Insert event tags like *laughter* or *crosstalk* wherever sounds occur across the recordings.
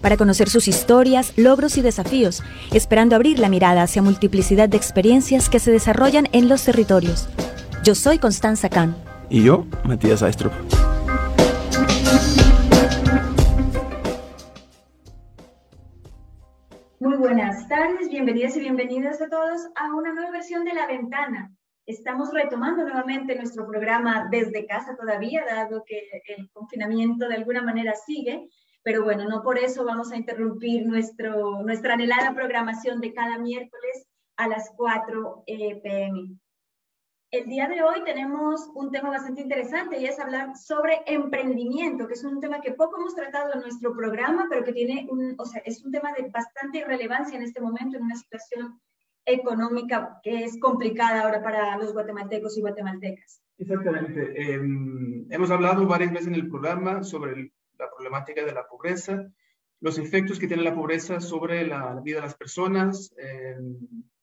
para conocer sus historias, logros y desafíos, esperando abrir la mirada hacia multiplicidad de experiencias que se desarrollan en los territorios. Yo soy Constanza Kahn. Y yo, Matías Aistrup. Muy buenas tardes, bienvenidas y bienvenidos a todos a una nueva versión de La Ventana, Estamos retomando nuevamente nuestro programa desde casa todavía, dado que el confinamiento de alguna manera sigue, pero bueno, no por eso vamos a interrumpir nuestro, nuestra anhelada programación de cada miércoles a las 4 eh, pm. El día de hoy tenemos un tema bastante interesante y es hablar sobre emprendimiento, que es un tema que poco hemos tratado en nuestro programa, pero que tiene un, o sea, es un tema de bastante relevancia en este momento en una situación económica que es complicada ahora para los guatemaltecos y guatemaltecas. Exactamente. Em, hemos hablado varias veces en el programa sobre la problemática de la pobreza, los efectos que tiene la pobreza sobre la, vida de las personas, em,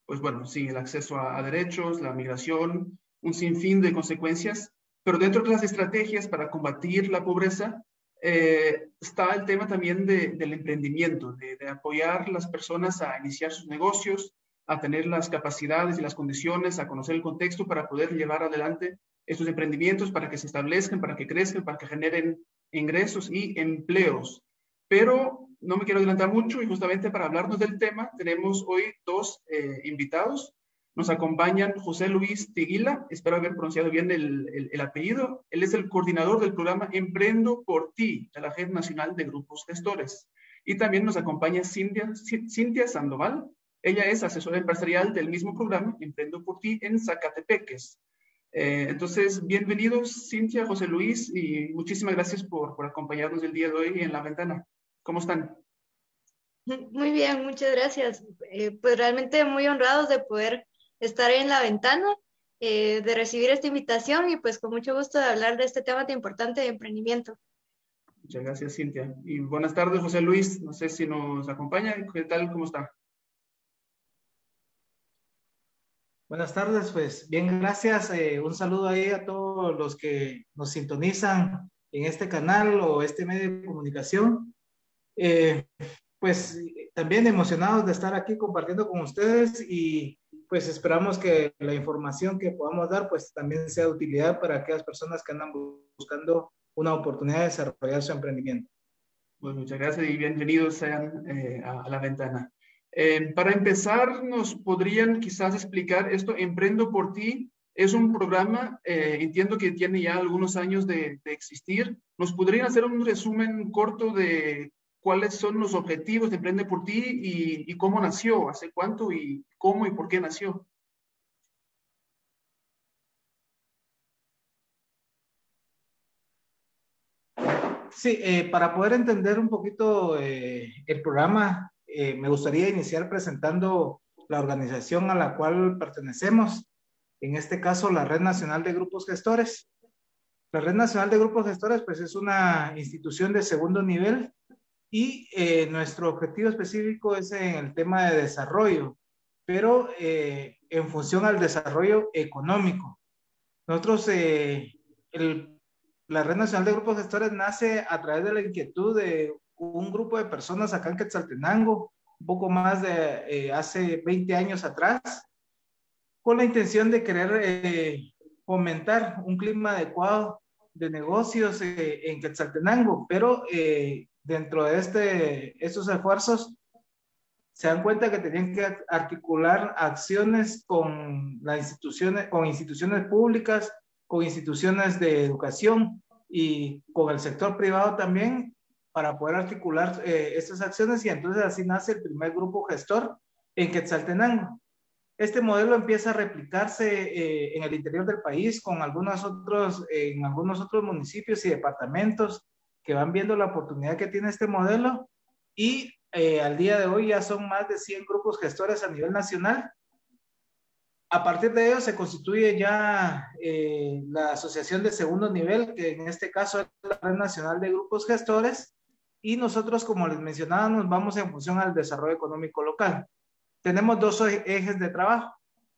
pues bueno, sí, el acceso a, derechos, la migración, un sinfín de consecuencias, pero dentro de las estrategias para combatir la pobreza eh, está el tema también del emprendimiento, de, de apoyar a las personas a iniciar sus negocios, a tener las capacidades y las condiciones, a conocer el contexto para poder llevar adelante estos emprendimientos, para que se establezcan, para que crezcan, para que generen ingresos y empleos. Pero no me quiero adelantar mucho y justamente para hablarnos del tema tenemos hoy dos eh, invitados. Nos acompañan José Luis Tiguila, espero haber pronunciado bien el, el, apellido. Él es el coordinador del programa Emprendo por Ti de la Red Nacional de Grupos Gestores. Y también nos acompaña Cintia, Cintia Sandoval, ella es asesora empresarial del mismo programa, Emprendo por ti, en Zacatepeques. Eh, entonces, bienvenidos, Cintia, José Luis, y muchísimas gracias por, por acompañarnos el día de hoy en la ventana. ¿Cómo están? Muy bien, muchas gracias. Eh, pues realmente muy honrados de poder estar en la ventana, eh, de recibir esta invitación y pues con mucho gusto de hablar de este tema tan importante de emprendimiento. Muchas gracias, Cintia. Y buenas tardes, José Luis. No sé si nos acompaña. ¿Qué tal? ¿Cómo está? Buenas tardes, pues bien, gracias. Eh, un saludo ahí a todos los que nos sintonizan en este canal o este medio de comunicación. Eh, pues también emocionados de estar aquí compartiendo con ustedes y pues esperamos que la información que podamos dar pues también sea de utilidad para aquellas personas que andan buscando una oportunidad de desarrollar su emprendimiento. Pues muchas gracias y bienvenidos sean eh, a la ventana. Eh, para empezar, ¿nos podrían quizás explicar esto? Emprendo por ti es un programa, eh, entiendo que tiene ya algunos años de, existir. ¿Nos podrían hacer un resumen corto de cuáles son los objetivos de Emprende por ti y, cómo nació, hace cuánto y cómo y por qué nació? Sí, eh, para poder entender un poquito el programa, eh, me gustaría iniciar presentando la organización a la cual pertenecemos, en este caso la Red Nacional de Grupos Gestores. La Red Nacional de Grupos Gestores pues es una institución de segundo nivel y eh, nuestro objetivo específico es en el tema de desarrollo, pero eh, en función al desarrollo económico. Nosotros, el, la Red Nacional de Grupos Gestores nace a través de la inquietud de un grupo de personas acá en Quetzaltenango, un poco más de eh, hace 20 años atrás, con la intención de querer eh, fomentar un clima adecuado de negocios eh, en Quetzaltenango, pero dentro de este, estos esfuerzos se dan cuenta que tenían que articular acciones con las instituciones, con instituciones públicas, con instituciones de educación y con el sector privado también para poder articular eh, estas acciones y entonces así nace el primer grupo gestor en Quetzaltenango. Este modelo empieza a replicarse eh, en el interior del país con algunos otros, en algunos otros municipios y departamentos que van viendo la oportunidad que tiene este modelo y eh, al día de hoy ya son más de 100 grupos gestores a nivel nacional. A partir de ello se constituye ya la asociación de segundo nivel, que en este caso es la Red Nacional de Grupos Gestores, y nosotros, como les mencionaba, nos vamos en función al desarrollo económico local. Tenemos dos ejes de trabajo.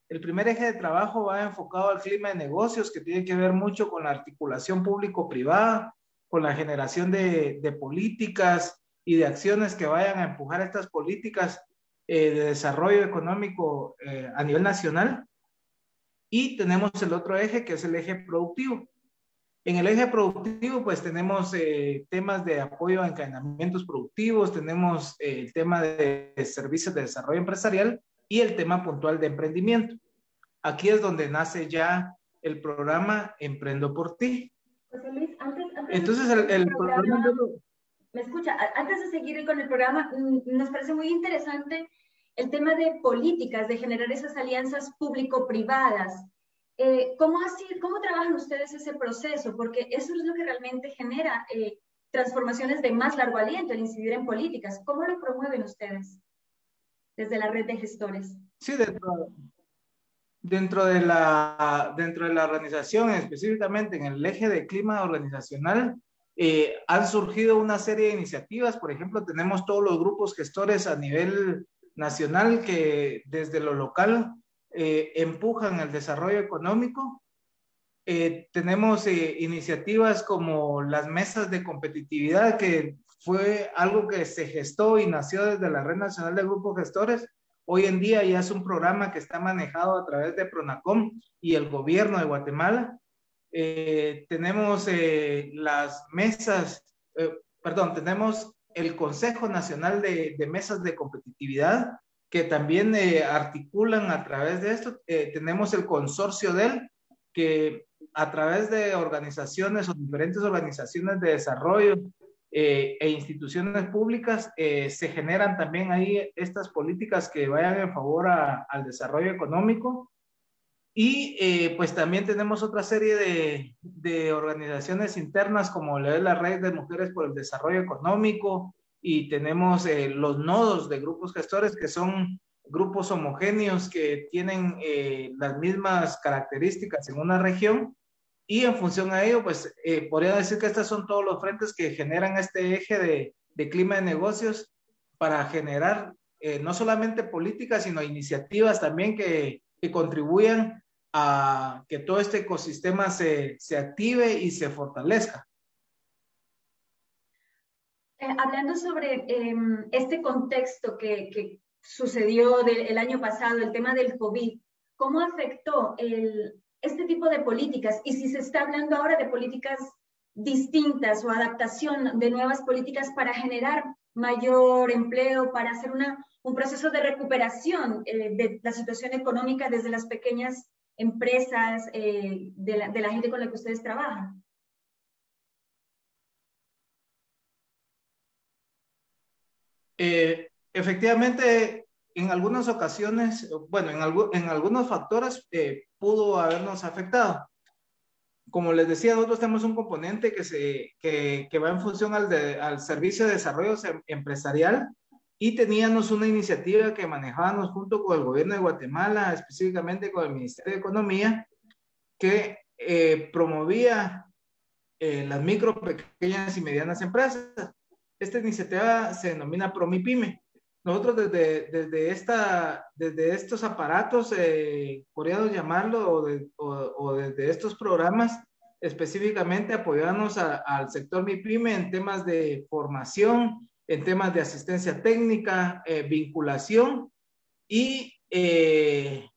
El primer eje de trabajo va enfocado al clima de negocios, que tiene que ver mucho con la articulación público-privada, con la generación de, de políticas, y de acciones que vayan a empujar estas políticas eh, de desarrollo económico eh, a nivel nacional. Y tenemos el otro eje, que es el eje productivo. En el eje productivo, pues tenemos eh, temas de apoyo a encadenamientos productivos, tenemos el tema de servicios de desarrollo empresarial y el tema puntual de emprendimiento. Aquí es donde nace ya el programa Emprendo por ti. José Luis, antes, Entonces, el, el programa me escucha, antes de seguir con el programa, mm, nos parece muy interesante el tema de políticas, de generar esas alianzas público-privadas. Eh, ¿cómo, así, ¿Cómo trabajan ustedes ese proceso? Porque eso es lo que realmente genera eh, transformaciones de más largo aliento, el incidir en políticas. ¿Cómo lo promueven ustedes desde la red de gestores? Sí, dentro, dentro, de, la, dentro de la organización, específicamente en el eje de clima organizacional, eh, han surgido una serie de iniciativas, por ejemplo, tenemos todos los grupos gestores a nivel nacional que desde lo local eh, empujan el desarrollo económico. Eh, tenemos iniciativas como las mesas de competitividad, que fue algo que se gestó y nació desde la Red Nacional de Grupos Gestores. Hoy en día ya es un programa que está manejado a través de Pronacom y el gobierno de Guatemala eh, tenemos eh, las mesas, eh, perdón, tenemos el Consejo Nacional de, Mesas de Competitividad, que también articulan a través de esto. tenemos el consorcio DEL, que a través de organizaciones o diferentes organizaciones de desarrollo e instituciones públicas, se generan también ahí estas políticas que vayan en favor al desarrollo económico. Y eh, pues también tenemos otra serie de, de, organizaciones internas como la la Red de Mujeres por el Desarrollo Económico y tenemos eh, los nodos de grupos gestores que son grupos homogéneos que tienen eh, las mismas características en una región y en función a ello pues podría decir que estos son todos los frentes que generan este eje de, de clima de negocios para generar no solamente políticas sino iniciativas también que, que contribuyan a que todo este ecosistema se, se active y se fortalezca. Eh, hablando sobre em, este contexto que, sucedió el año pasado, el tema del COVID, ¿cómo afectó este tipo de políticas? Y si se está hablando ahora de políticas distintas o adaptación de nuevas políticas para generar mayor empleo, para hacer una, un proceso de recuperación eh, de la situación económica desde las pequeñas empresas, eh, de, la, gente con la que ustedes trabajan? Eh, efectivamente, en algunas ocasiones, bueno, en, en algunos factores eh, pudo habernos afectado. Como les decía, nosotros tenemos un componente que, se, que, que va en función al, de, al servicio de desarrollo empresarial, y teníamos una iniciativa que manejábamos junto con el gobierno de Guatemala, específicamente con el Ministerio de Economía, que eh, promovía eh, las micro, pequeñas y medianas empresas. Esta iniciativa se denomina Promipyme. Nosotros desde, desde, esta, desde estos aparatos, eh, llamarlo, o, o, desde estos programas, específicamente apoyarnos al sector MIPYME en temas de formación, en temas de asistencia técnica, eh, vinculación y eh,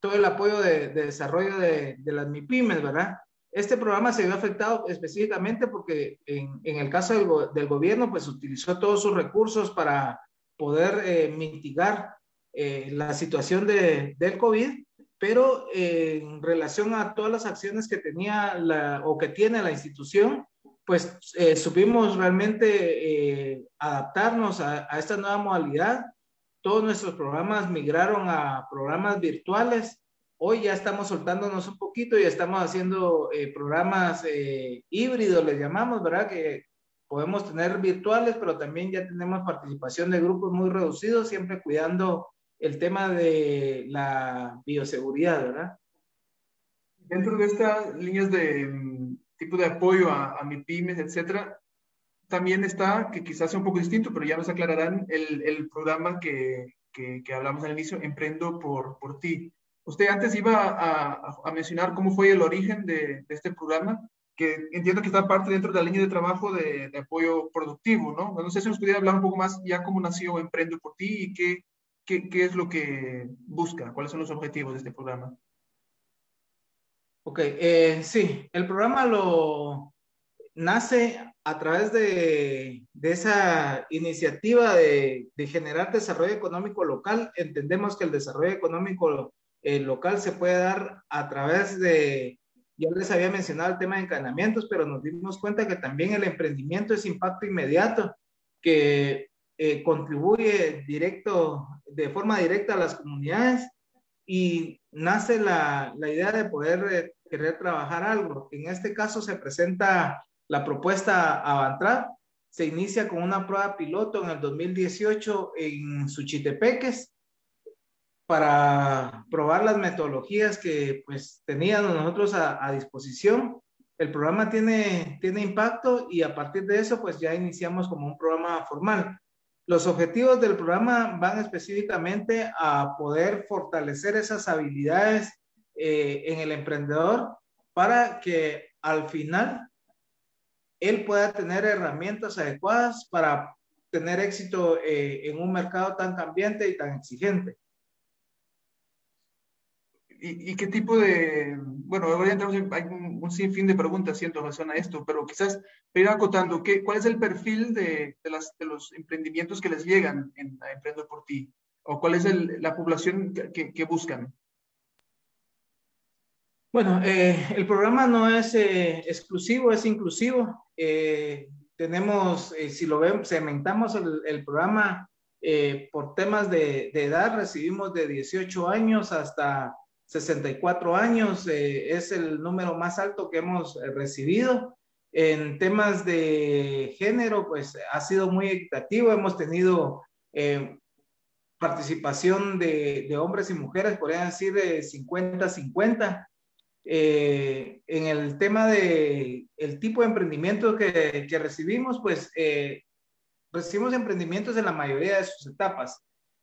todo el apoyo de, desarrollo de, las MIPIMES, ¿verdad? Este programa se vio afectado específicamente porque en, el caso del, gobierno, pues utilizó todos sus recursos para poder eh, mitigar la situación de, del COVID, pero en relación a todas las acciones que tenía la, o que tiene la institución, pues eh, supimos realmente eh, adaptarnos a, esta nueva modalidad. Todos nuestros programas migraron a programas virtuales. Hoy ya estamos soltándonos un poquito y estamos haciendo eh, programas híbridos, les llamamos, ¿verdad? Que podemos tener virtuales, pero también ya tenemos participación de grupos muy reducidos, siempre cuidando el tema de la bioseguridad, ¿verdad? Dentro de estas líneas de mm, tipo de apoyo a, a MIPIMES, etcétera, también está, que quizás sea un poco distinto, pero ya nos aclararán el, el programa que, que, que, hablamos al inicio, Emprendo por, por ti. Usted antes iba a, mencionar cómo fue el origen de, este programa, que entiendo que está parte dentro de la línea de trabajo de, apoyo productivo, ¿no? No sé si nos pudiera hablar un poco más ya cómo nació Emprendo por ti y qué, qué, qué es lo que busca, cuáles son los objetivos de este programa. Ok, eh, sí, el programa lo nace a través de, de esa iniciativa de, de, generar desarrollo económico local, entendemos que el desarrollo económico eh, local se puede dar a través de, ya les había mencionado el tema de encadenamientos, pero nos dimos cuenta que también el emprendimiento es impacto inmediato, que eh, contribuye directo, de forma directa a las comunidades y nace la, la idea de poder eh, querer trabajar algo. En este caso se presenta la propuesta Avantrad se inicia con una prueba piloto en el 2018 en Suchitepeques para probar las metodologías que pues teníamos nosotros a, a, disposición. El programa tiene, tiene impacto y a partir de eso pues ya iniciamos como un programa formal. Los objetivos del programa van específicamente a poder fortalecer esas habilidades eh, en el emprendedor para que al final él pueda tener herramientas adecuadas para tener éxito eh, en un mercado tan cambiante y tan exigente. ¿Y, ¿Y, qué tipo de, bueno, ahora entramos en, hay un, un, sinfín de preguntas en relación a esto, pero quizás ir acotando, ¿qué, ¿cuál es el perfil de, de, los emprendimientos que les llegan en, a Emprendo por ti? ¿O cuál es la población que, buscan? Bueno, eh, el programa no es eh, exclusivo, es inclusivo. Eh, tenemos, si lo vemos, segmentamos el, programa por temas de, edad, recibimos de 18 años hasta 64 años, es el número más alto que hemos recibido. En temas de género, pues ha sido muy equitativo, hemos tenido participación de, hombres y mujeres, podrían decir de 50-50 eh, en el tema de tipo de emprendimiento que, recibimos, pues eh, recibimos emprendimientos en la mayoría de sus etapas.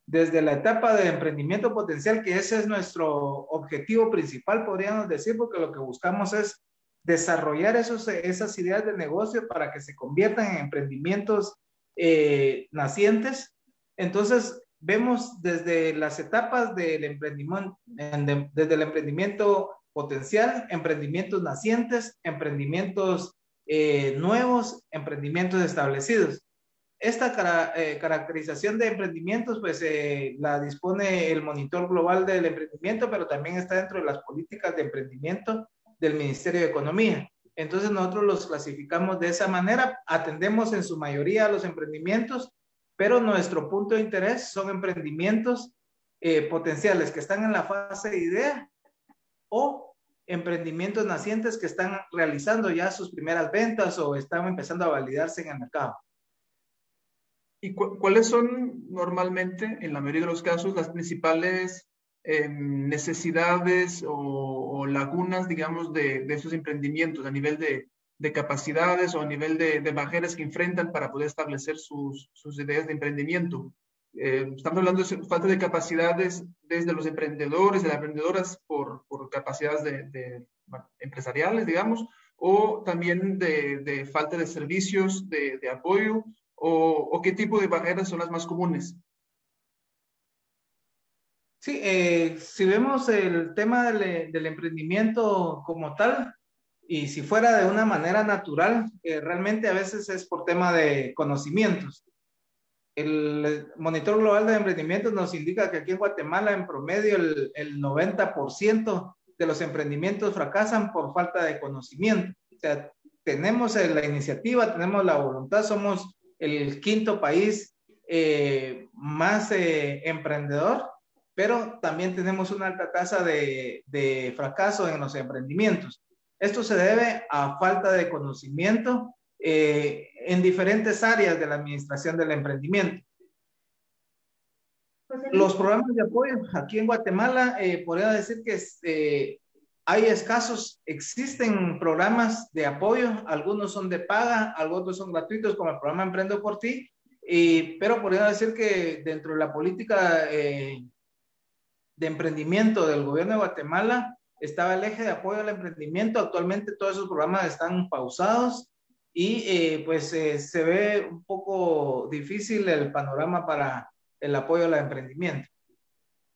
Desde la etapa de emprendimiento potencial, que ese es nuestro objetivo principal, podríamos decir, porque lo que buscamos es desarrollar esos, esas ideas de negocio para que se conviertan en emprendimientos eh, nacientes. Entonces, vemos desde las etapas del emprendimiento, desde el emprendimiento potencial, emprendimientos nacientes, emprendimientos eh, nuevos, emprendimientos establecidos. Esta cara, eh, caracterización de emprendimientos, pues eh, la dispone el monitor global del emprendimiento, pero también está dentro de las políticas de emprendimiento del Ministerio de Economía. Entonces nosotros los clasificamos de esa manera, atendemos en su mayoría a los emprendimientos, pero nuestro punto de interés son emprendimientos eh, potenciales que están en la fase de idea o emprendimientos nacientes que están realizando ya sus primeras ventas o están empezando a validarse en el mercado. ¿Y cu cuáles son normalmente, en la mayoría de los casos, las principales eh, necesidades o, o, lagunas, digamos, de, de esos emprendimientos a nivel de, de, capacidades o a nivel de, de barreras que enfrentan para poder establecer sus, sus ideas de emprendimiento? Eh, estamos hablando de falta de capacidades desde los emprendedores, de las emprendedoras por, por capacidades de, empresariales, digamos, o también de falta de servicios de, apoyo, o, o, qué tipo de barreras son las más comunes. Sí, eh, si vemos el tema del, del, emprendimiento como tal, y si fuera de una manera natural, eh, realmente a veces es por tema de conocimientos el monitor global de emprendimientos nos indica que aquí en Guatemala en promedio el, el 90% de los emprendimientos fracasan por falta de conocimiento. O sea, tenemos la iniciativa, tenemos la voluntad, somos el quinto país eh, más eh, emprendedor, pero también tenemos una alta tasa de, de fracaso en los emprendimientos. Esto se debe a falta de conocimiento eh, en diferentes áreas de la administración del emprendimiento. Los programas de apoyo aquí en Guatemala, eh, podría decir que eh, hay escasos, existen programas de apoyo, algunos son de paga, algunos son gratuitos, como el programa Emprendo por ti, pero podría decir que dentro de la política eh, de emprendimiento del gobierno de Guatemala estaba el eje de apoyo al emprendimiento. Actualmente todos esos programas están pausados y eh, pues eh, se ve un poco difícil el panorama para el apoyo al emprendimiento.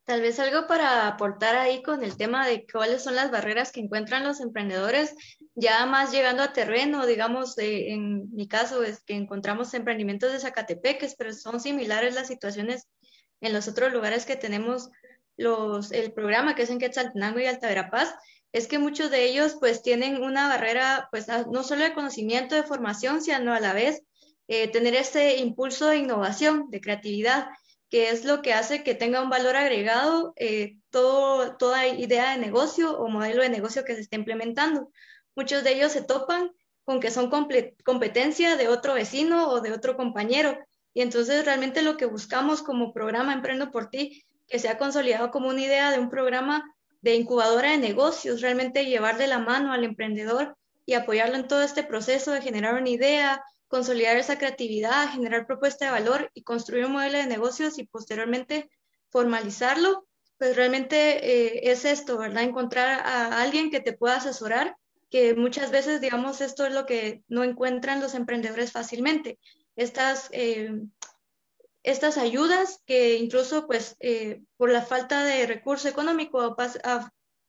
Tal vez algo para aportar ahí con el tema de cuáles son las barreras que encuentran los emprendedores, ya más llegando a terreno, digamos, en mi caso es que encontramos emprendimientos de Zacatepeques, pero son similares las situaciones en los otros lugares que tenemos los, el programa que es en Quetzaltenango y Alta Verapaz, es que muchos de ellos pues tienen una barrera, pues no solo de conocimiento, de formación, sino a la vez eh, tener ese impulso de innovación, de creatividad, que es lo que hace que tenga un valor agregado eh, toda idea de negocio o modelo de negocio que se esté implementando. Muchos de ellos se topan con que son competencia de otro vecino o de otro compañero. Y entonces realmente lo que buscamos como programa Emprendo por ti que se ha consolidado como una idea de un programa de incubadora de negocios, realmente llevar de la mano al emprendedor y apoyarlo en todo este proceso de generar una idea, consolidar esa creatividad, generar propuesta de valor y construir un modelo de negocios y posteriormente formalizarlo, pues realmente eh, es esto, ¿verdad? Encontrar a alguien que te pueda asesorar, que muchas veces, digamos, esto es lo que no encuentran los emprendedores fácilmente. Estas eh, estas ayudas que incluso pues eh, por la falta de recurso económico,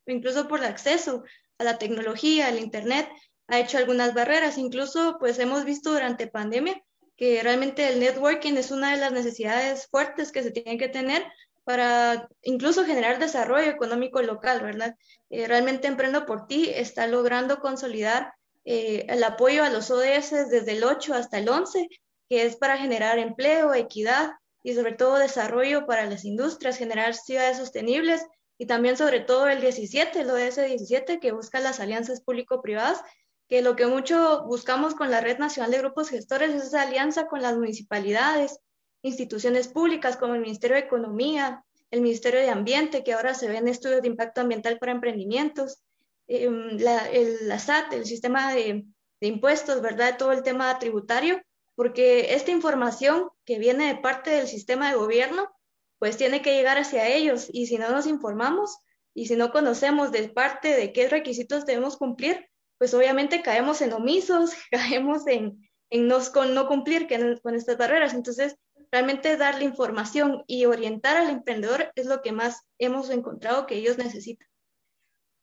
incluso por el acceso a la tecnología, al Internet, ha hecho algunas barreras. Incluso pues hemos visto durante pandemia que realmente el networking es una de las necesidades fuertes que se tienen que tener para incluso generar desarrollo económico local, ¿verdad? Eh, realmente Emprendo por Ti está logrando consolidar eh, el apoyo a los ODS desde el 8 hasta el 11 que es para generar empleo, equidad y sobre todo desarrollo para las industrias, generar ciudades sostenibles y también sobre todo el 17, el ODS 17, que busca las alianzas público-privadas, que lo que mucho buscamos con la Red Nacional de Grupos Gestores es esa alianza con las municipalidades, instituciones públicas como el Ministerio de Economía, el Ministerio de Ambiente, que ahora se ven estudios de impacto ambiental para emprendimientos, em, la, el, SAT, el sistema de, de impuestos, ¿verdad? Todo el tema tributario, porque esta información que viene de parte del sistema de gobierno, pues tiene que llegar hacia ellos y si no nos informamos y si no conocemos de parte de qué requisitos debemos cumplir, pues obviamente caemos en omisos, *laughs* caemos en, en no, con no cumplir con estas barreras. Entonces, realmente darle información y orientar al emprendedor es lo que más hemos encontrado que ellos necesitan.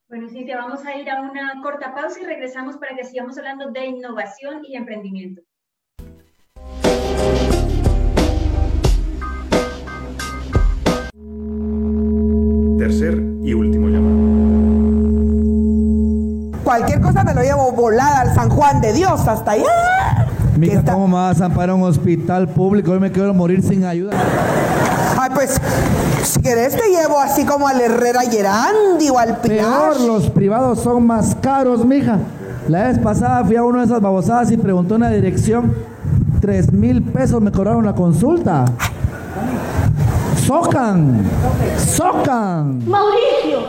Bueno, Cintia, vamos a ir a una corta pausa y regresamos para que sigamos hablando de innovación y emprendimiento. Tercer y último cosa me lo llevo volada al San Juan de Dios hasta allá. Mija, ¿cómo me vas a amparar un hospital público? Hoy me quiero morir sin ayuda. Ay, pues, si querés te llevo así como al Herrera Gerandi o al Pilar. Peor, los privados son más caros, mija. La vez pasada fui a una de esas babosadas y preguntó una dirección. Tres mil pesos me cobraron la consulta. ¡Socan! ¡Socan! Mauricio,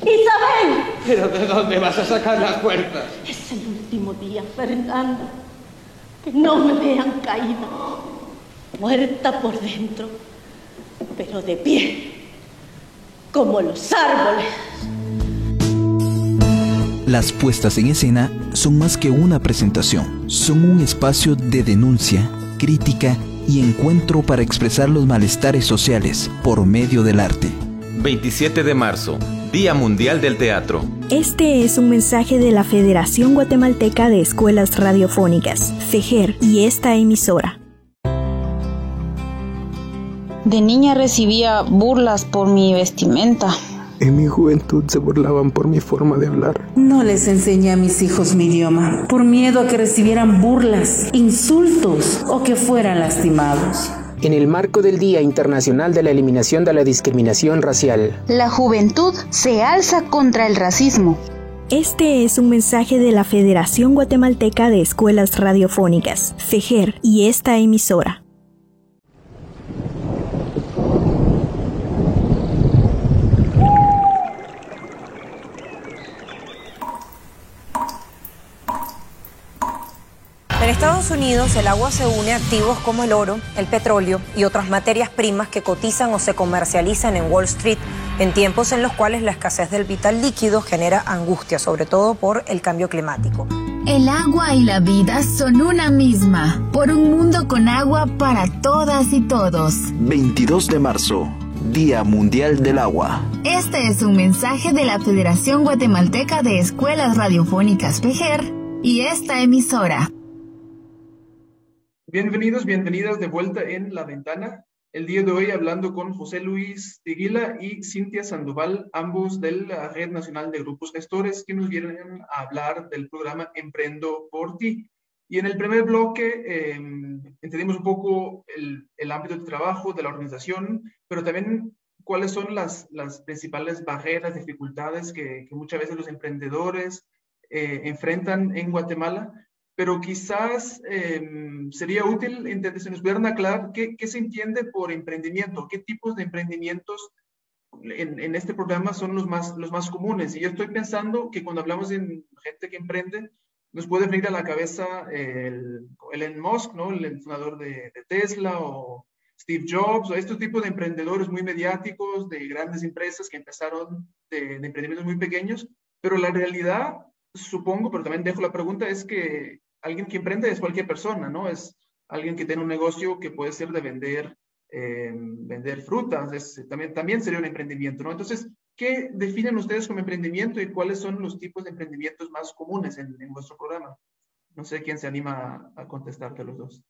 Isabel. ¿Pero de dónde vas a sacar las puertas? Es el último día, Fernanda. Que no me vean caída. Muerta por dentro, pero de pie, como los árboles. Las puestas en escena son más que una presentación, son un espacio de denuncia, crítica y encuentro para expresar los malestares sociales por medio del arte. 27 de marzo, Día Mundial del Teatro. Este es un mensaje de la Federación Guatemalteca de Escuelas Radiofónicas, FEGER, y esta emisora. De niña recibía burlas por mi vestimenta en mi juventud se burlaban por mi forma de hablar. No les enseñé a mis hijos mi idioma, por miedo a que recibieran burlas, insultos o que fueran lastimados. En el marco del Día Internacional de la Eliminación de la Discriminación Racial, la juventud se alza contra el racismo. Este es un mensaje de la Federación Guatemalteca de Escuelas Radiofónicas, FEGER, y esta emisora. En Estados Unidos el agua se une a activos como el oro, el petróleo y otras materias primas que cotizan o se comercializan en Wall Street en tiempos en los cuales la escasez del vital líquido genera angustia, sobre todo por el cambio climático. El agua y la vida son una misma, por un mundo con agua para todas y todos. 22 de marzo, Día Mundial del Agua. Este es un mensaje de la Federación Guatemalteca de Escuelas Radiofónicas PEGER y esta emisora. Bienvenidos, bienvenidas de vuelta en La Ventana. El día de hoy hablando con José Luis Tiguila y Cintia Sandoval, ambos de la Red Nacional de Grupos Gestores, que nos vienen a hablar del programa Emprendo por ti. Y en el primer bloque eh, entendimos un poco el, el, ámbito de trabajo de la organización, pero también cuáles son las, las principales barreras, dificultades que, que, muchas veces los emprendedores eh, enfrentan en Guatemala pero quizás eh, sería útil que se nos pudieran aclarar qué, se entiende por emprendimiento, qué tipos de emprendimientos en, en, este programa son los más, los más comunes. Y yo estoy pensando que cuando hablamos de gente que emprende, nos puede venir a la cabeza el, Elon Musk, ¿no? el fundador de, Tesla, o Steve Jobs, o este tipo de emprendedores muy mediáticos, de grandes empresas que empezaron de emprendimientos muy pequeños, pero la realidad supongo, pero también dejo la pregunta, es que alguien que emprende es cualquier persona, ¿no? Es alguien que tiene un negocio que puede ser de vender, eh, vender frutas, también, sería un emprendimiento, ¿no? Entonces, ¿qué definen ustedes como emprendimiento y cuáles son los tipos de emprendimientos más comunes en, en vuestro programa? No sé quién se anima a, a contestarte los dos.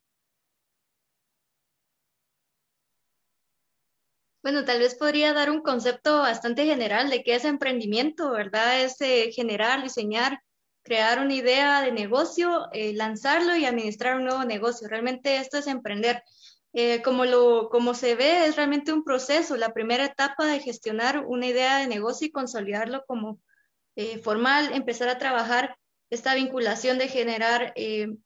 Bueno, tal vez podría dar un concepto bastante general de qué es emprendimiento, ¿verdad? Es eh, generar, diseñar, crear una idea de negocio, eh, lanzarlo y administrar un nuevo negocio. Realmente esto es emprender. Eh, como, lo, como se ve, es realmente un proceso, la primera etapa de gestionar una idea de negocio y consolidarlo como eh, formal, empezar a trabajar esta vinculación de generar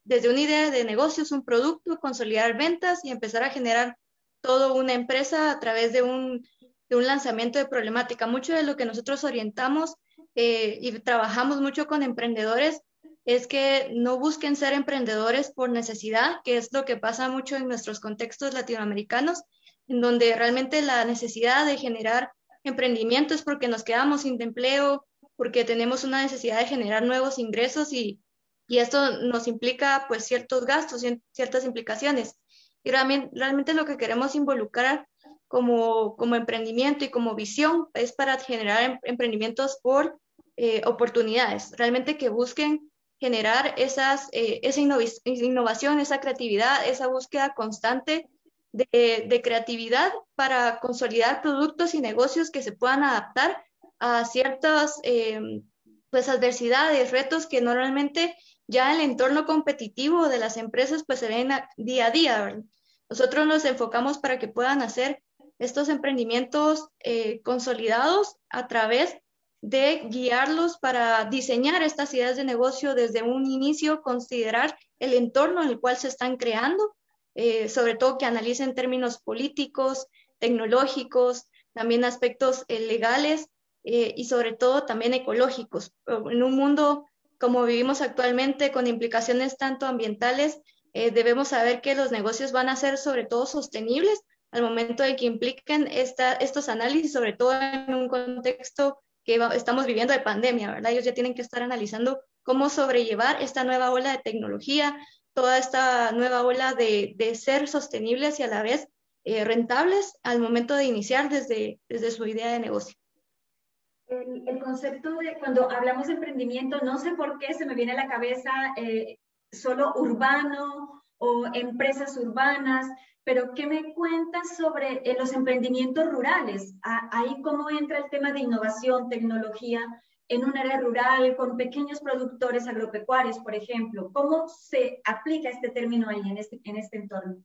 desde una idea de negocios un producto, consolidar ventas y empezar a generar toda una empresa a través de un, de un lanzamiento de problemática. Mucho de lo que nosotros orientamos eh, y trabajamos mucho con emprendedores es que no busquen ser emprendedores por necesidad, que es lo que pasa mucho en nuestros contextos latinoamericanos, en donde realmente la necesidad de generar emprendimiento es porque nos quedamos sin empleo, porque tenemos una necesidad de generar nuevos ingresos y, y esto nos implica pues ciertos gastos, ciertas implicaciones. Y realmente, realmente lo que queremos involucrar como, como emprendimiento y como visión es para generar em, emprendimientos por eh, oportunidades, realmente que busquen generar esas, eh, esa innovación, esa creatividad, esa búsqueda constante de, creatividad para consolidar productos y negocios que se puedan adaptar a ciertas em, pues, adversidades, retos que normalmente ya el entorno competitivo de las empresas pues se ven día a día. Nosotros nos enfocamos para que puedan hacer estos emprendimientos eh, consolidados a través de guiarlos para diseñar estas ideas de negocio desde un inicio, considerar el entorno en el cual se están creando, eh, sobre todo que analicen términos políticos, tecnológicos, también aspectos eh, legales y sobre todo también ecológicos. En un mundo como vivimos actualmente, con implicaciones tanto ambientales, debemos saber que los negocios van a ser sobre todo sostenibles al momento de que impliquen esta, estos análisis, sobre todo en un contexto que estamos viviendo de pandemia, ¿verdad? Ellos ya tienen que estar analizando cómo sobrellevar esta nueva ola de tecnología, toda esta nueva ola de, de ser sostenibles y a la vez eh, rentables al momento de iniciar desde, desde su idea de negocio. El, el, concepto de cuando hablamos de emprendimiento, no sé por qué se me viene a la cabeza eh, solo urbano o empresas urbanas, pero ¿qué me cuentas sobre eh, los emprendimientos rurales? ahí cómo entra el tema de innovación, tecnología en un área rural con pequeños productores agropecuarios, por ejemplo. ¿Cómo se aplica este término ahí en este, en este entorno?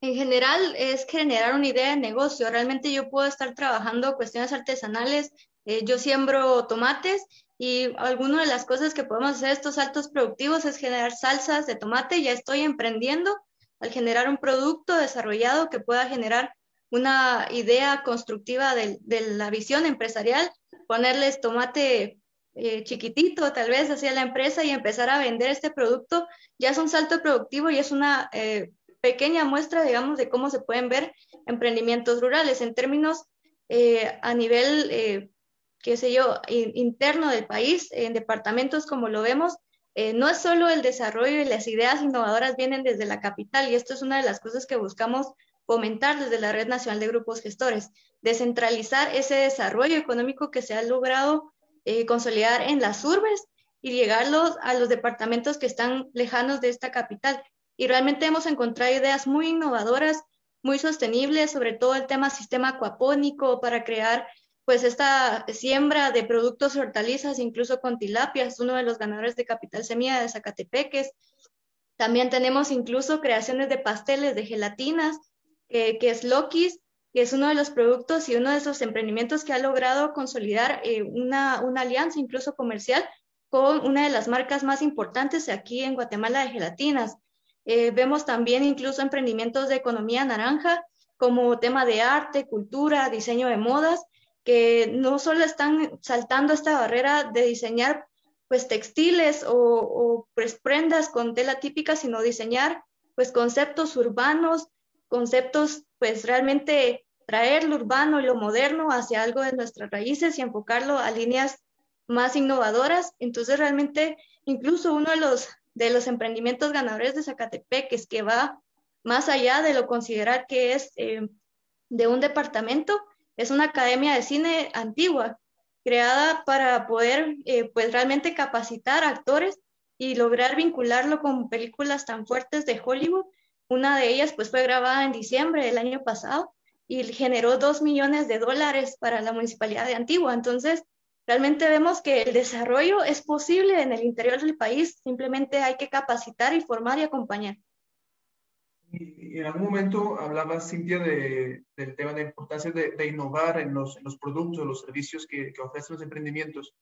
En general es generar una idea de negocio. Realmente yo puedo estar trabajando cuestiones artesanales eh, yo siembro tomates y alguna de las cosas que podemos hacer estos saltos productivos es generar salsas de tomate. Ya estoy emprendiendo al generar un producto desarrollado que pueda generar una idea constructiva de, la visión empresarial, ponerles tomate eh, chiquitito tal vez hacia la empresa y empezar a vender este producto, ya es un salto productivo y es una eh, pequeña muestra, digamos, de cómo se pueden ver emprendimientos rurales en términos eh, a nivel, qué sé yo, interno del país, en departamentos como lo vemos, no es solo el desarrollo y las ideas innovadoras vienen desde la capital y esto es una de las cosas que buscamos fomentar desde la Red Nacional de Grupos Gestores, descentralizar ese desarrollo económico que se ha logrado eh, consolidar en las urbes y llegarlos a los departamentos que están lejanos de esta capital. Y realmente hemos encontrado ideas muy innovadoras, muy sostenibles, sobre todo el tema sistema acuapónico para crear pues esta siembra de productos hortalizas, incluso con tilapias, uno de los ganadores de Capital Semilla de Zacatepeques. También tenemos incluso creaciones de pasteles de gelatinas, que es Lokis, que es uno de los productos y uno de esos emprendimientos que ha logrado consolidar eh, una, una, alianza incluso comercial con una de las marcas más importantes aquí en Guatemala de gelatinas. Eh, vemos también incluso emprendimientos de economía naranja como tema de arte, cultura, diseño de modas, que no solo están saltando esta barrera de diseñar pues textiles o, o pues, prendas con tela típica, sino diseñar pues conceptos urbanos, conceptos pues realmente traer lo urbano y lo moderno hacia algo de nuestras raíces y enfocarlo a líneas más innovadoras. Entonces, realmente, incluso uno de los, de los emprendimientos ganadores de Zacatepec, es que va más allá de lo considerar que es eh, de un departamento, es una academia de cine antigua, creada para poder, eh, pues, realmente capacitar actores y lograr vincularlo con películas tan fuertes de Hollywood. Una de ellas, pues, fue grabada en diciembre del año pasado y generó dos millones de dólares para la municipalidad de Antigua. Entonces, realmente vemos que el desarrollo es posible en el interior del país, simplemente hay que capacitar y formar y acompañar. En algún momento hablaba Cintia de, del tema de importancia de, innovar en los, en los, productos, los servicios que, que, ofrecen los emprendimientos.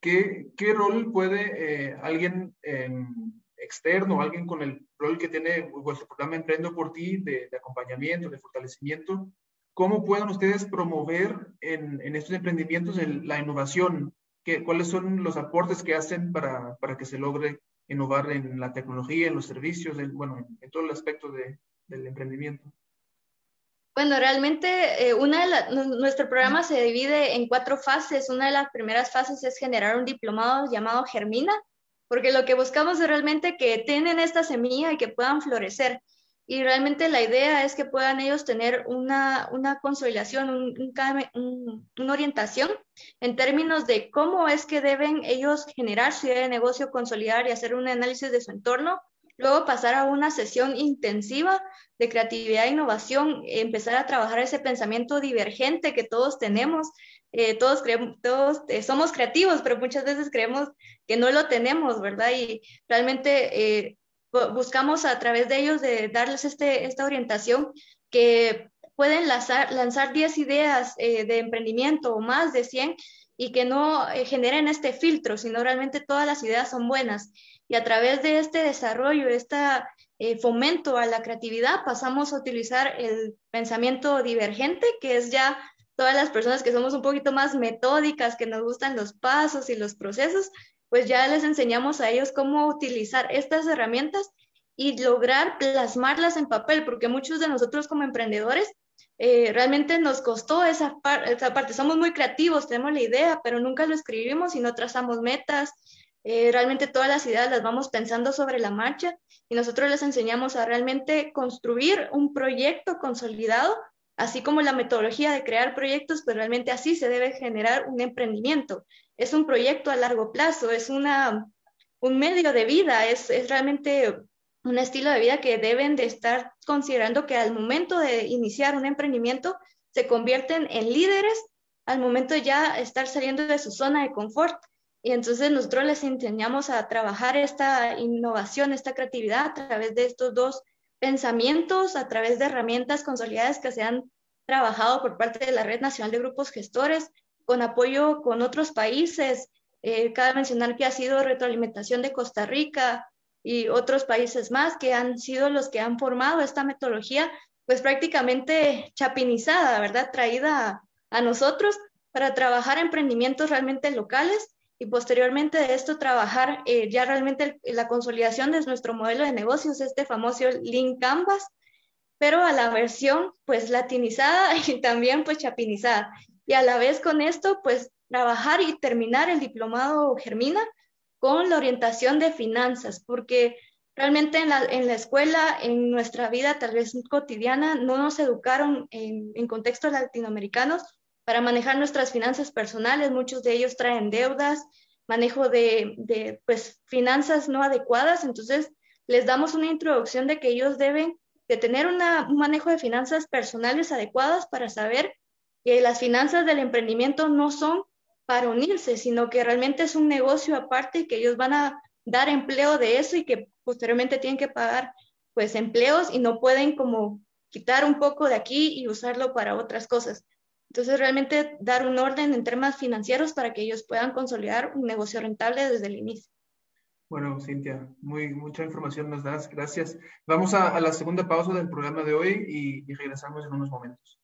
¿Qué, qué rol puede eh, alguien em, externo, alguien con el rol que tiene vuestro programa Emprendo por ti de, de acompañamiento, de fortalecimiento, ¿Cómo pueden ustedes promover en, en estos emprendimientos la innovación? ¿Qué, ¿Cuáles son los aportes que hacen para, para, que se logre innovar en la tecnología, en los servicios, en, bueno, en, todo el aspecto de, del emprendimiento? Bueno, realmente eh, una de nuestro programa se divide en cuatro fases. Una de las primeras fases es generar un diplomado llamado Germina, porque lo que buscamos es realmente que tienen esta semilla y que puedan florecer y realmente la idea es que puedan ellos tener una, una consolidación, un, una orientación en términos de cómo es que deben ellos generar su idea de negocio, consolidar y hacer un análisis de su entorno, luego pasar a una sesión intensiva de creatividad e innovación, empezar a trabajar ese pensamiento divergente que todos tenemos. Eh, todos creemos, todos eh, somos creativos, pero muchas veces creemos que no lo tenemos, ¿verdad? Y realmente eh, buscamos a través de ellos de darles este, esta orientación que pueden lanzar, lanzar 10 ideas eh, de emprendimiento o más de 100 y que no eh, generen este filtro, sino realmente todas las ideas son buenas. Y a través de este desarrollo, este fomento a la creatividad, pasamos a utilizar el pensamiento divergente, que es ya todas las personas que somos un poquito más metódicas, que nos gustan los pasos y los procesos, pues ya les enseñamos a ellos cómo utilizar estas herramientas y lograr plasmarlas en papel, porque muchos de nosotros como emprendedores eh, realmente nos costó esa, parte. Somos muy creativos, tenemos la idea, pero nunca lo escribimos y no trazamos metas. Eh, realmente todas las ideas las vamos pensando sobre la marcha y nosotros les enseñamos a realmente construir un proyecto consolidado, así como la metodología de crear proyectos, pues realmente así se debe generar un emprendimiento es un proyecto a largo plazo, es una, un medio de vida, es, es realmente un estilo de vida que deben de estar considerando que al momento de iniciar un emprendimiento se convierten en líderes al momento ya estar saliendo de su zona de confort. Y entonces nosotros les enseñamos a trabajar esta innovación, esta creatividad a través de estos dos pensamientos, a través de herramientas consolidadas que se han trabajado por parte de la Red Nacional de Grupos Gestores, con apoyo con otros países. Eh, cabe mencionar que ha sido retroalimentación de Costa Rica y otros países más que han sido los que han formado esta metodología, pues prácticamente chapinizada, ¿verdad? Traída a, nosotros para trabajar emprendimientos realmente locales y posteriormente de esto trabajar eh, ya realmente la consolidación de nuestro modelo de negocios, este famoso Link Canvas, pero a la versión pues latinizada *laughs* y también pues chapinizada. Y a la vez con esto pues trabajar y terminar el diplomado Germina con la orientación de finanzas, porque realmente en la, en la escuela, en nuestra vida tal vez cotidiana, no nos educaron en, en contextos latinoamericanos para manejar nuestras finanzas personales. Muchos de ellos traen deudas, manejo de, de pues, finanzas no adecuadas. Entonces, les damos una introducción de que ellos deben de tener un manejo de finanzas personales adecuadas para saber que las finanzas del emprendimiento no son para unirse, sino que realmente es un negocio aparte que ellos van a dar empleo de eso y que posteriormente tienen que pagar pues empleos y no pueden como quitar un poco de aquí y usarlo para otras cosas. Entonces realmente dar un orden en temas financieros para que ellos puedan consolidar un negocio rentable desde el inicio. Bueno, Cintia, muy, mucha información nos das, gracias. Vamos a, la segunda pausa del programa de hoy y, y regresamos en unos momentos.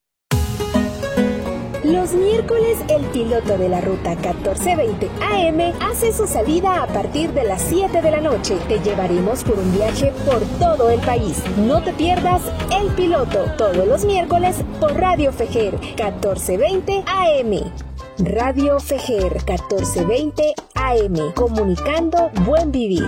Los miércoles el piloto de la ruta 1420 AM hace su salida a partir de las 7 de la noche. Te llevaremos por un viaje por todo el país. No te pierdas el piloto todos los miércoles por Radio Fejer 1420 AM. Radio Fejer 1420 AM, comunicando buen vivir.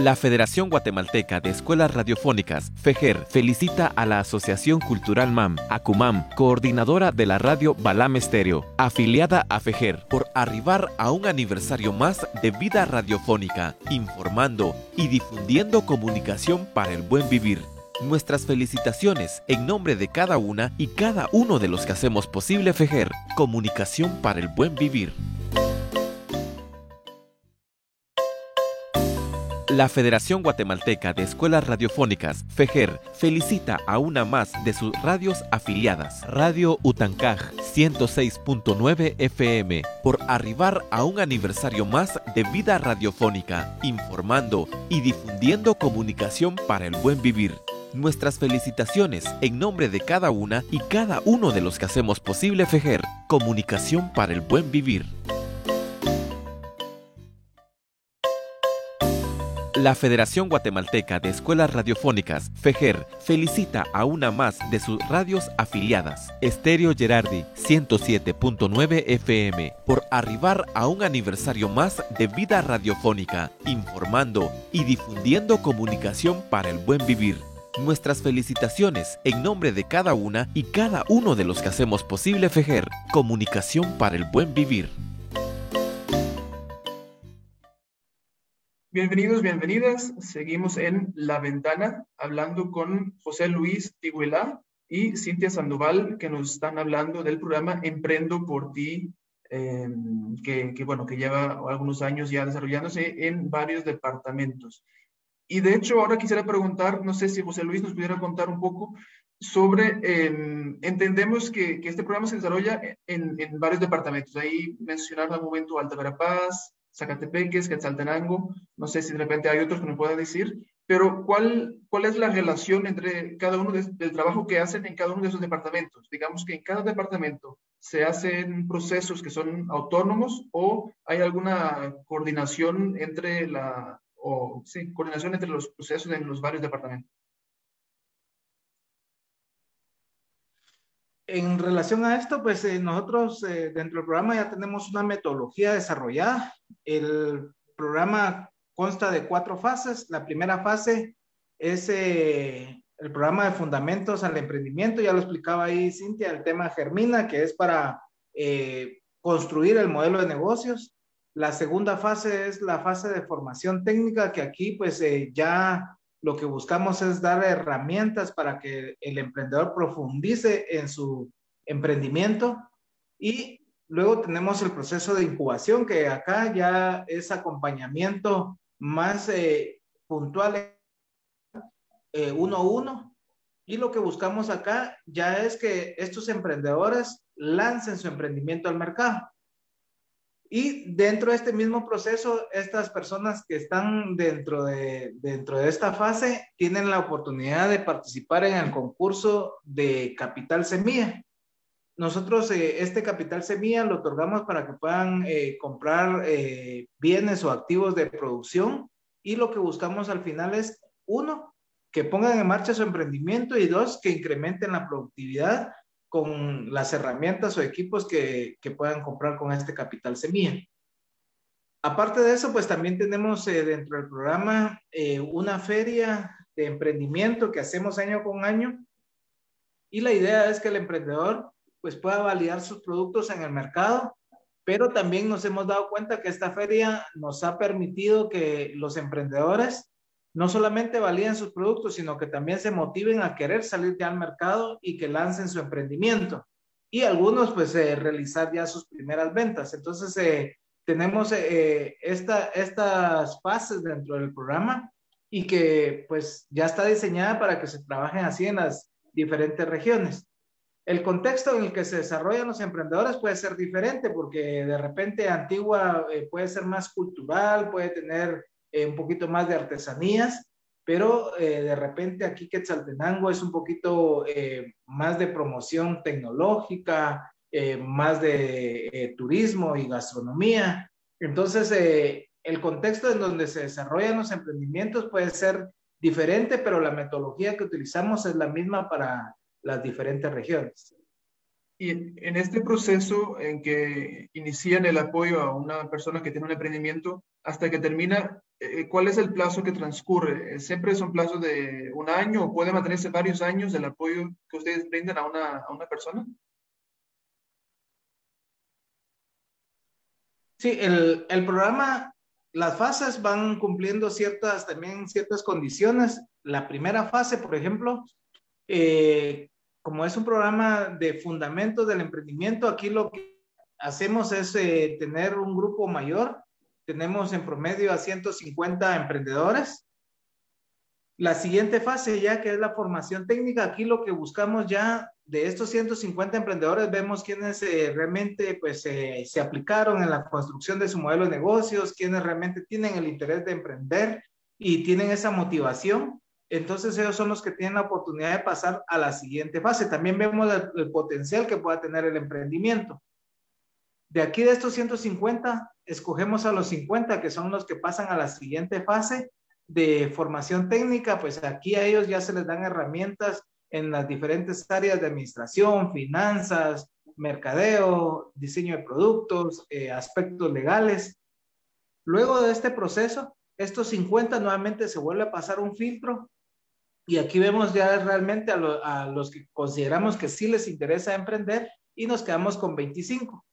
La Federación Guatemalteca de Escuelas Radiofónicas, FEGER, felicita a la Asociación Cultural MAM, ACUMAM, coordinadora de la radio Balam Estéreo, afiliada a FEGER, por arribar a un aniversario más de vida radiofónica, informando y difundiendo comunicación para el buen vivir. Nuestras felicitaciones en nombre de cada una y cada uno de los que hacemos posible FEGER, comunicación para el buen vivir. La Federación Guatemalteca de Escuelas Radiofónicas, FEGER, felicita a una más de sus radios afiliadas, Radio Utancaj 106.9 FM, por arribar a un aniversario más de vida radiofónica, informando y difundiendo comunicación para el buen vivir. Nuestras felicitaciones en nombre de cada una y cada uno de los que hacemos posible FEGER, comunicación para el buen vivir. La Federación Guatemalteca de Escuelas Radiofónicas, FEGER, felicita a una más de sus radios afiliadas, Estéreo Gerardi 107.9 FM, por arribar a un aniversario más de vida radiofónica, informando y difundiendo comunicación para el buen vivir. Nuestras felicitaciones en nombre de cada una y cada uno de los que hacemos posible FEGER, comunicación para el buen vivir. Bienvenidos, bienvenidas. Seguimos en La Ventana hablando con José Luis Tiguelá y Cintia Sandoval que nos están hablando del programa Emprendo por ti, em, que, bueno, que lleva algunos años ya desarrollándose en varios departamentos. Y de hecho ahora quisiera preguntar, no sé si José Luis nos pudiera contar un poco sobre, em, entendemos que, este programa se desarrolla en, en varios departamentos. Ahí mencionaron al momento Alta Verapaz, Zacatepeques, Quetzaltenango, no sé si de repente hay otros que me puedan decir, pero ¿cuál, cuál es la relación entre cada uno del trabajo que hacen en cada uno de esos departamentos? Digamos que en cada departamento se hacen procesos que son autónomos o hay alguna coordinación entre la, o sí, coordinación entre los procesos en los varios departamentos. En relación a esto, pues eh, nosotros eh, dentro del programa ya tenemos una metodología desarrollada. El programa consta de cuatro fases. La primera fase es eh, el programa de fundamentos al emprendimiento. Ya lo explicaba ahí Cintia, el tema Germina, que es para construir el modelo de negocios. La segunda fase es la fase de formación técnica, que aquí pues ya lo que buscamos es dar herramientas para que el emprendedor profundice en su emprendimiento y luego tenemos el proceso de incubación que acá ya es acompañamiento más eh, puntual eh, uno a uno Y lo que buscamos acá ya es que estos emprendedores lancen su emprendimiento al mercado. Y dentro de este mismo proceso, estas personas que están dentro de, dentro de esta fase tienen la oportunidad de participar en el concurso de Capital Semilla. Nosotros eh, este Capital Semilla lo otorgamos para que puedan eh, comprar eh, bienes o activos de producción y lo que buscamos al final es, uno, que pongan en marcha su emprendimiento y dos, que incrementen la productividad con las herramientas o equipos que, que puedan comprar con este capital semilla. Aparte de eso, pues también tenemos eh, dentro del programa eh, una feria de emprendimiento que hacemos año con año y la idea es que el emprendedor pues pueda validar sus productos en el mercado, pero también nos hemos dado cuenta que esta feria nos ha permitido que los emprendedores no solamente validen sus productos, sino que también se motiven a querer salir ya al mercado y que lancen su emprendimiento. Y algunos, pues, eh, realizar ya sus primeras ventas. Entonces, eh, tenemos eh, esta, estas fases dentro del programa y que, pues, ya está diseñada para que se trabajen así en las diferentes regiones. El contexto en el que se desarrollan los emprendedores puede ser diferente porque de repente Antigua puede ser más cultural, puede tener eh, un poquito más de artesanías, pero eh, de repente aquí Quetzaltenango es un poquito eh, más de promoción tecnológica, más de turismo y gastronomía. Entonces, el contexto en donde se desarrollan los emprendimientos puede ser diferente, pero la metodología que utilizamos es la misma para las diferentes regiones. Y en este proceso en que inician el apoyo a una persona que tiene un emprendimiento hasta que termina, eh, ¿cuál es el plazo que transcurre? Eh, ¿Siempre es un plazo de un año o puede mantenerse varios años el apoyo que ustedes brindan a una, a una persona? Sí, el, el, programa, las fases van cumpliendo ciertas, también ciertas condiciones. La primera fase, por ejemplo, eh, como es un programa de fundamentos del emprendimiento, aquí lo que hacemos es tener un grupo mayor tenemos en promedio a 150 emprendedores. La siguiente fase ya que es la formación técnica, aquí lo que buscamos ya de estos 150 emprendedores, vemos quienes eh, realmente pues se aplicaron en la construcción de su modelo de negocios, quienes realmente tienen el interés de emprender y tienen esa motivación. Entonces ellos son los que tienen la oportunidad de pasar a la siguiente fase. También vemos el potencial que pueda tener el emprendimiento. De aquí de estos 150, escogemos a los 50, que son los que pasan a la siguiente fase de formación técnica, pues aquí a ellos ya se les dan herramientas en las diferentes áreas de administración, finanzas, mercadeo, diseño de productos, eh, aspectos legales. Luego de este proceso, estos 50 nuevamente se vuelve a pasar un filtro y aquí vemos ya realmente a, a los que consideramos que sí les interesa emprender y nos quedamos con 25.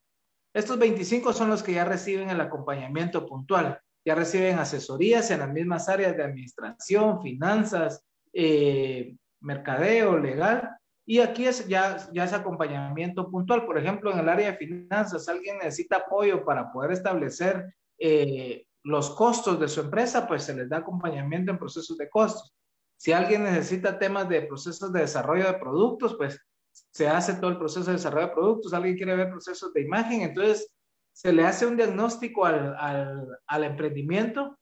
Estos 25 son los que ya reciben el acompañamiento puntual, ya reciben asesorías en las mismas áreas de administración, finanzas, eh, mercadeo, legal. Y aquí es ya, ya es acompañamiento puntual. Por ejemplo, en el área de finanzas, alguien necesita apoyo para poder establecer eh, los costos de su empresa, pues se les da acompañamiento en procesos de costos. Si alguien necesita temas de procesos de desarrollo de productos, pues se hace todo el proceso de desarrollo de productos, alguien quiere ver procesos de imagen, entonces se le hace un diagnóstico al, al, al emprendimiento,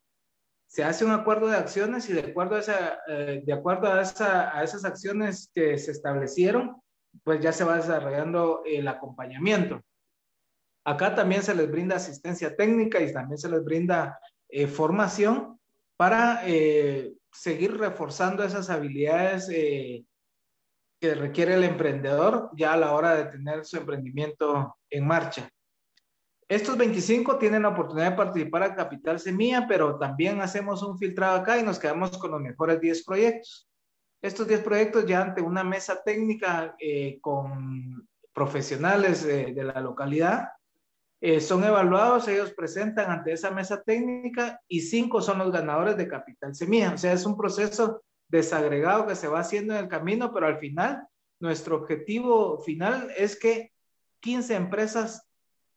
se hace un acuerdo de acciones y de acuerdo a, esa, eh, de acuerdo a, esa, a esas acciones que se establecieron, pues ya se va desarrollando el acompañamiento. Acá también se les brinda asistencia técnica y también se les brinda eh, formación para eh, seguir reforzando esas habilidades requiere el emprendedor ya a la hora de tener su emprendimiento en marcha. Estos 25 tienen la oportunidad de participar a Capital Semilla, pero también hacemos un filtrado acá y nos quedamos con los mejores 10 proyectos. Estos 10 proyectos ya ante una mesa técnica eh, con profesionales de, la localidad eh, son evaluados, ellos presentan ante esa mesa técnica y cinco son los ganadores de Capital Semilla. O sea, es un proceso desagregado que se va haciendo en el camino, pero al final, nuestro objetivo final es que 15 empresas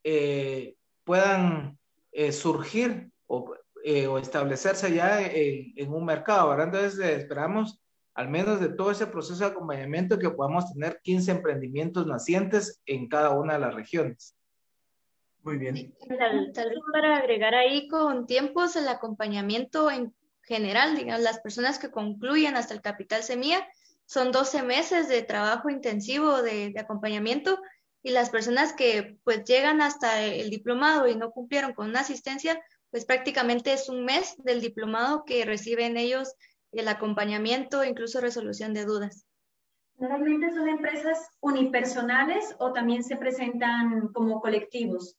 eh, puedan eh, surgir o, eh, o, establecerse ya en, un mercado, ¿verdad? Entonces esperamos al menos de todo ese proceso de acompañamiento, que podamos tener 15 emprendimientos nacientes en cada una de las regiones. Muy bien. Tal, tal, vez para agregar ahí con tiempos el acompañamiento en general, digamos, las personas que concluyen hasta el capital semilla, son 12 meses de trabajo intensivo de, acompañamiento y las personas que pues llegan hasta el diplomado y no cumplieron con una asistencia, pues prácticamente es un mes del diplomado que reciben ellos el acompañamiento, incluso resolución de dudas. ¿Normalmente son empresas unipersonales o también se presentan como colectivos?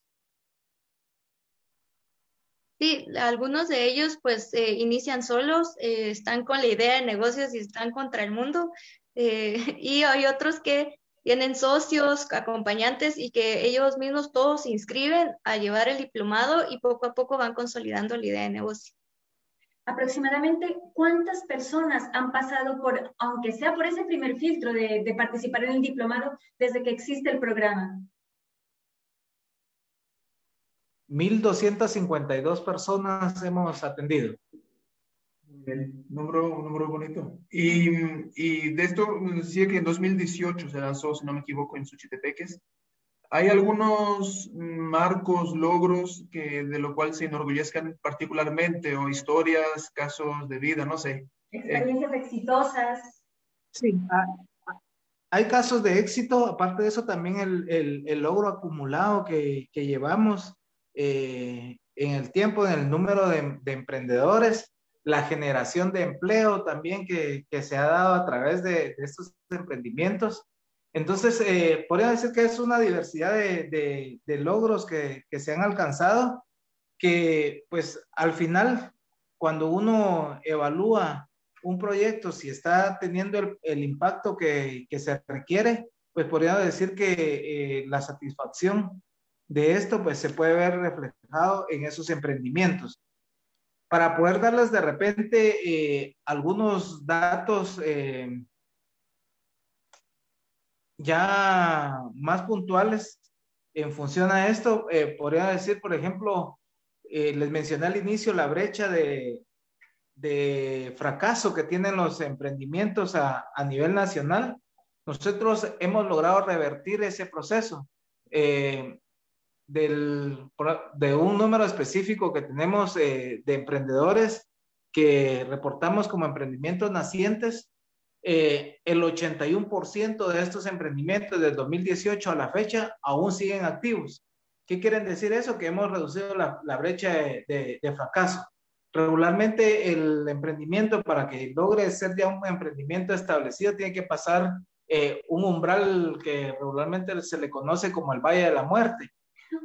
Sí, algunos de ellos pues eh, inician solos, eh, están con la idea de negocios y están contra el mundo. Eh, *laughs* y hay otros que tienen socios, acompañantes y que ellos mismos todos se inscriben a llevar el diplomado y poco a poco van consolidando la idea de negocio. Aproximadamente, ¿cuántas personas han pasado por, aunque sea por ese primer filtro de, de participar en el diplomado desde que existe el programa? 1.252 personas hemos atendido. El número, un número bonito. Y, y, de esto decía que en 2018 se lanzó, si no me equivoco, en Suchitepeques. ¿Hay algunos marcos, logros que, de lo cual se enorgullezcan particularmente o historias, casos de vida, no sé? Experiencias eh, exitosas. Sí, hay casos de éxito, aparte de eso también el, el, el logro acumulado que, que llevamos eh, en el tiempo, en el número de, de, emprendedores, la generación de empleo también que, que se ha dado a través de, de estos emprendimientos. Entonces, eh, podría decir que es una diversidad de, de logros que, que, se han alcanzado, que pues al final, cuando uno evalúa un proyecto, si está teniendo el, el impacto que, que, se requiere, pues podría decir que eh, la satisfacción de esto pues se puede ver reflejado en esos emprendimientos. Para poder darles de repente eh, algunos datos eh, ya más puntuales en función a esto, eh, podría decir, por ejemplo, les mencioné al inicio la brecha de, de fracaso que tienen los emprendimientos a, a, nivel nacional. Nosotros hemos logrado revertir ese proceso. Del, de un número específico que tenemos eh, de emprendedores que reportamos como emprendimientos nacientes, eh, el 81% de estos emprendimientos del 2018 a la fecha aún siguen activos. ¿Qué quieren decir eso? Que hemos reducido la, la brecha de, de, fracaso. Regularmente el emprendimiento para que logre ser ya un emprendimiento establecido tiene que pasar eh, un umbral que regularmente se le conoce como el Valle de la Muerte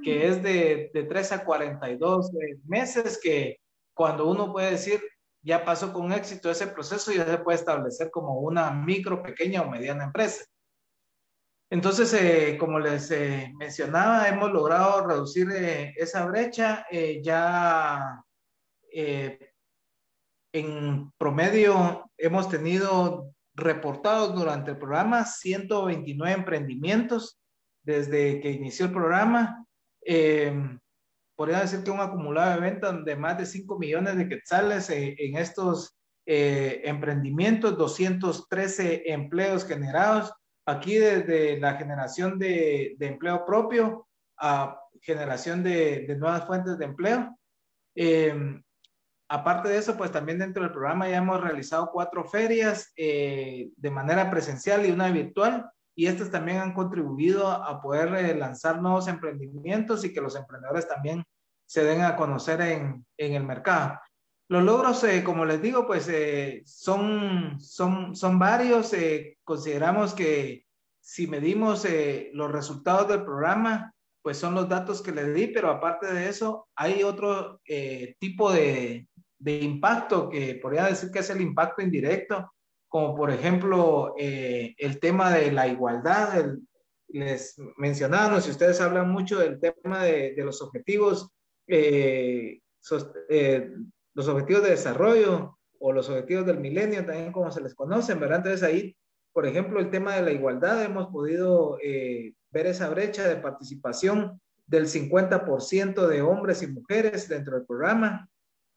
que es de, de 3 a 42 meses, que cuando uno puede decir, ya pasó con éxito ese proceso, ya se puede establecer como una micro, pequeña o mediana empresa. Entonces, eh, como les eh, mencionaba, hemos logrado reducir eh, esa brecha. Eh, ya eh, en promedio hemos tenido reportados durante el programa 129 emprendimientos desde que inició el programa eh, podría decir que un acumulado de ventas de más de 5 millones de quetzales eh, en estos eh, emprendimientos, 213 empleos generados, aquí desde la generación de, de empleo propio a generación de, de, nuevas fuentes de empleo. Eh, aparte de eso, pues también dentro del programa ya hemos realizado cuatro ferias eh, de manera presencial y una virtual y estas también han contribuido a poder eh, lanzar nuevos emprendimientos y que los emprendedores también se den a conocer en, en el mercado. Los logros, eh, como les digo, pues eh, son, son, son varios. Eh, consideramos que si medimos los resultados del programa, pues son los datos que les di, pero aparte de eso, hay otro tipo de, de impacto que podría decir que es el impacto indirecto, como por ejemplo eh, el tema de la igualdad. Les mencionaba, si ustedes hablan mucho del tema de, de los objetivos, eh, eh, los objetivos de desarrollo o los objetivos del milenio, también como se les conocen, ¿verdad? Entonces ahí, por ejemplo, el tema de la igualdad, hemos podido ver esa brecha de participación del 50% de hombres y mujeres dentro del programa.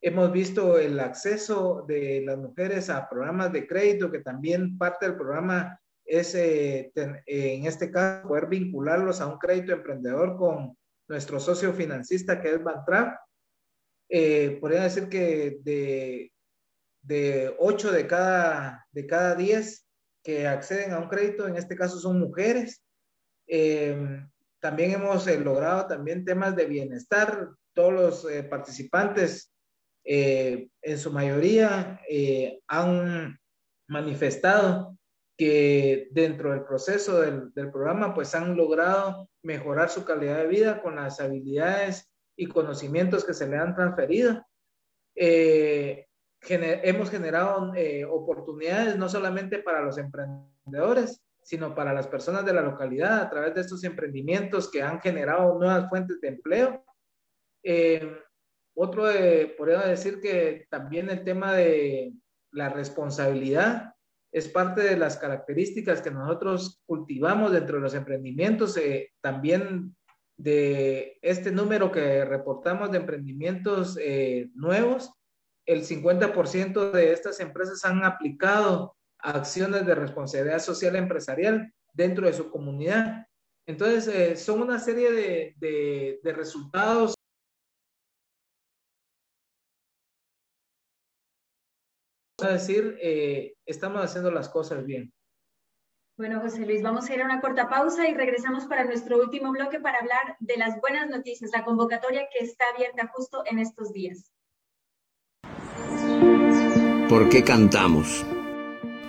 Hemos visto el acceso de las mujeres a programas de crédito, que también parte del programa es, eh, en este caso, poder vincularlos a un crédito emprendedor con nuestro socio financista que es Bantrap. Eh, podría decir que de, de 8 de cada, de cada 10 que acceden a un crédito, en este caso son mujeres. Eh, también hemos eh, logrado también temas de bienestar. Todos los participantes, en su mayoría, han manifestado que dentro del proceso del, del, programa pues han logrado mejorar su calidad de vida con las habilidades y conocimientos que se le han transferido. Eh, hemos generado eh, oportunidades no solamente para los emprendedores, sino para las personas de la localidad a través de estos emprendimientos que han generado nuevas fuentes de empleo. Eh, otro, podría decir que también el tema de la responsabilidad es parte de las características que nosotros cultivamos dentro de los emprendimientos, eh, también de este número que reportamos de emprendimientos eh, nuevos, el 50% de estas empresas han aplicado acciones de responsabilidad social empresarial dentro de su comunidad. Entonces, eh, son una serie de, de, de resultados a decir, eh, estamos haciendo las cosas bien. Bueno, José Luis, vamos a ir a una corta pausa y regresamos para nuestro último bloque para hablar de las buenas noticias, la convocatoria que está abierta justo en estos días. ¿Por qué cantamos?